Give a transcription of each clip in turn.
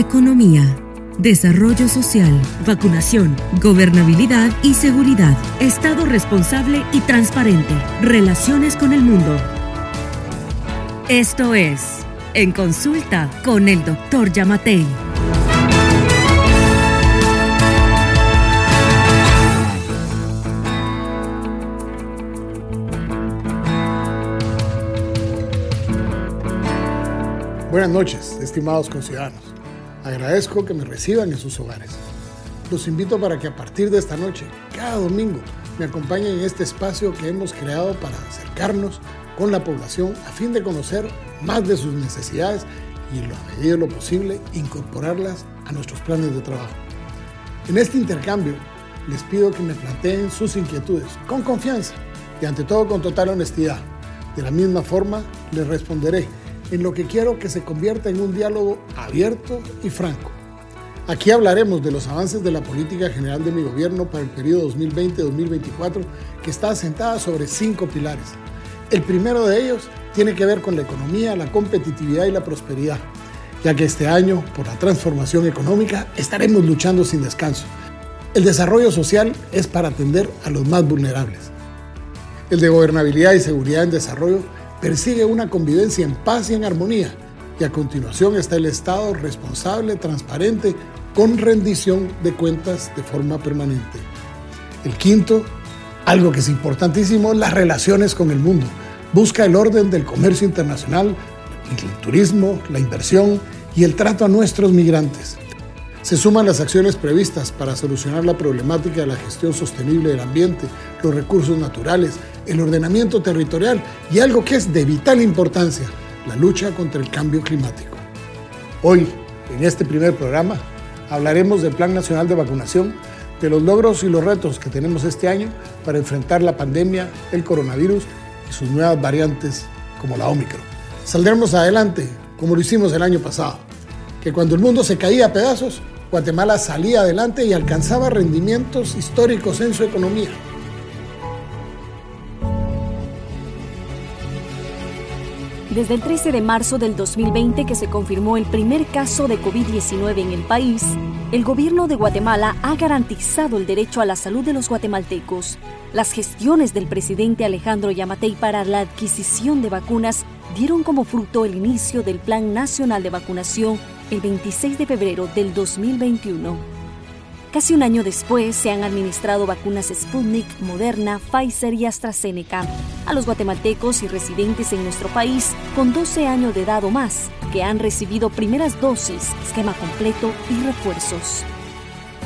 economía, desarrollo social, vacunación, gobernabilidad y seguridad, Estado responsable y transparente, relaciones con el mundo. Esto es En Consulta con el Dr. Yamatei. Buenas noches, estimados conciudadanos. Agradezco que me reciban en sus hogares. Los invito para que a partir de esta noche, cada domingo, me acompañen en este espacio que hemos creado para acercarnos con la población a fin de conocer más de sus necesidades y en la medida de lo posible incorporarlas a nuestros planes de trabajo. En este intercambio les pido que me planteen sus inquietudes con confianza y ante todo con total honestidad. De la misma forma les responderé en lo que quiero que se convierta en un diálogo abierto y franco. Aquí hablaremos de los avances de la política general de mi gobierno para el periodo 2020-2024 que está asentada sobre cinco pilares. El primero de ellos tiene que ver con la economía, la competitividad y la prosperidad, ya que este año, por la transformación económica, estaremos luchando sin descanso. El desarrollo social es para atender a los más vulnerables. El de gobernabilidad y seguridad en desarrollo persigue una convivencia en paz y en armonía. Y a continuación está el Estado responsable, transparente, con rendición de cuentas de forma permanente. El quinto, algo que es importantísimo, las relaciones con el mundo. Busca el orden del comercio internacional, el turismo, la inversión y el trato a nuestros migrantes. Se suman las acciones previstas para solucionar la problemática de la gestión sostenible del ambiente, los recursos naturales, el ordenamiento territorial y algo que es de vital importancia, la lucha contra el cambio climático. Hoy, en este primer programa, hablaremos del Plan Nacional de Vacunación, de los logros y los retos que tenemos este año para enfrentar la pandemia, el coronavirus y sus nuevas variantes como la Omicron. Saldremos adelante como lo hicimos el año pasado, que cuando el mundo se caía a pedazos, Guatemala salía adelante y alcanzaba rendimientos históricos en su economía. Desde el 13 de marzo del 2020 que se confirmó el primer caso de COVID-19 en el país, el gobierno de Guatemala ha garantizado el derecho a la salud de los guatemaltecos. Las gestiones del presidente Alejandro Yamatei para la adquisición de vacunas dieron como fruto el inicio del Plan Nacional de Vacunación el 26 de febrero del 2021. Casi un año después se han administrado vacunas Sputnik, Moderna, Pfizer y AstraZeneca a los guatemaltecos y residentes en nuestro país con 12 años de edad o más que han recibido primeras dosis, esquema completo y refuerzos.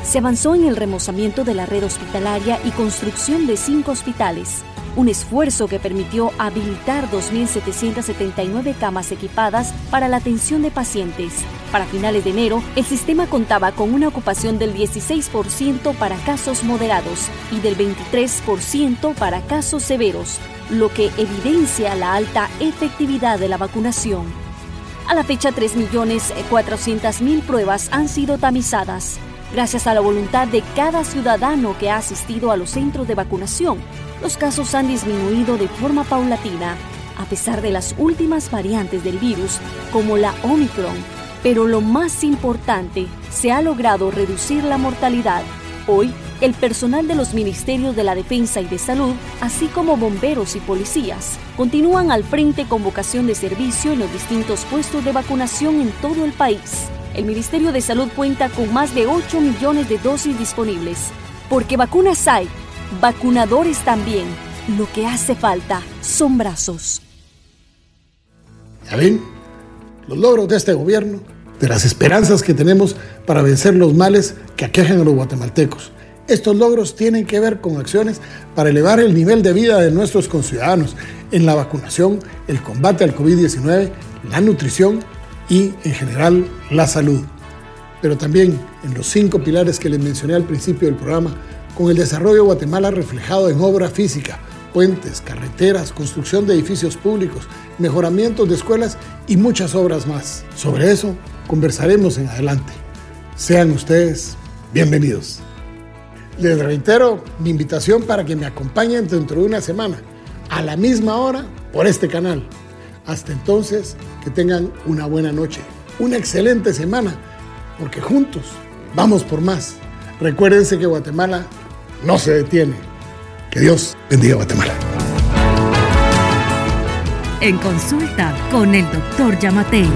Se avanzó en el remozamiento de la red hospitalaria y construcción de cinco hospitales, un esfuerzo que permitió habilitar 2.779 camas equipadas para la atención de pacientes. Para finales de enero, el sistema contaba con una ocupación del 16% para casos moderados y del 23% para casos severos, lo que evidencia la alta efectividad de la vacunación. A la fecha, 3.400.000 pruebas han sido tamizadas, gracias a la voluntad de cada ciudadano que ha asistido a los centros de vacunación los casos han disminuido de forma paulatina, a pesar de las últimas variantes del virus, como la Omicron. Pero lo más importante, se ha logrado reducir la mortalidad. Hoy, el personal de los Ministerios de la Defensa y de Salud, así como bomberos y policías, continúan al frente con vocación de servicio en los distintos puestos de vacunación en todo el país. El Ministerio de Salud cuenta con más de 8 millones de dosis disponibles. Porque vacunas hay, Vacunadores también. Lo que hace falta son brazos. ¿Ya ven? Los logros de este gobierno, de las esperanzas que tenemos para vencer los males que aquejan a los guatemaltecos. Estos logros tienen que ver con acciones para elevar el nivel de vida de nuestros conciudadanos en la vacunación, el combate al COVID-19, la nutrición y, en general, la salud. Pero también en los cinco pilares que les mencioné al principio del programa, con el desarrollo de Guatemala reflejado en obra física, puentes, carreteras, construcción de edificios públicos, mejoramientos de escuelas y muchas obras más. Sobre eso conversaremos en adelante. Sean ustedes bienvenidos. Les reitero mi invitación para que me acompañen dentro de una semana, a la misma hora, por este canal. Hasta entonces, que tengan una buena noche, una excelente semana porque juntos vamos por más. Recuérdense que Guatemala no se detiene. Que Dios bendiga a Guatemala. En consulta con el doctor Yamatei.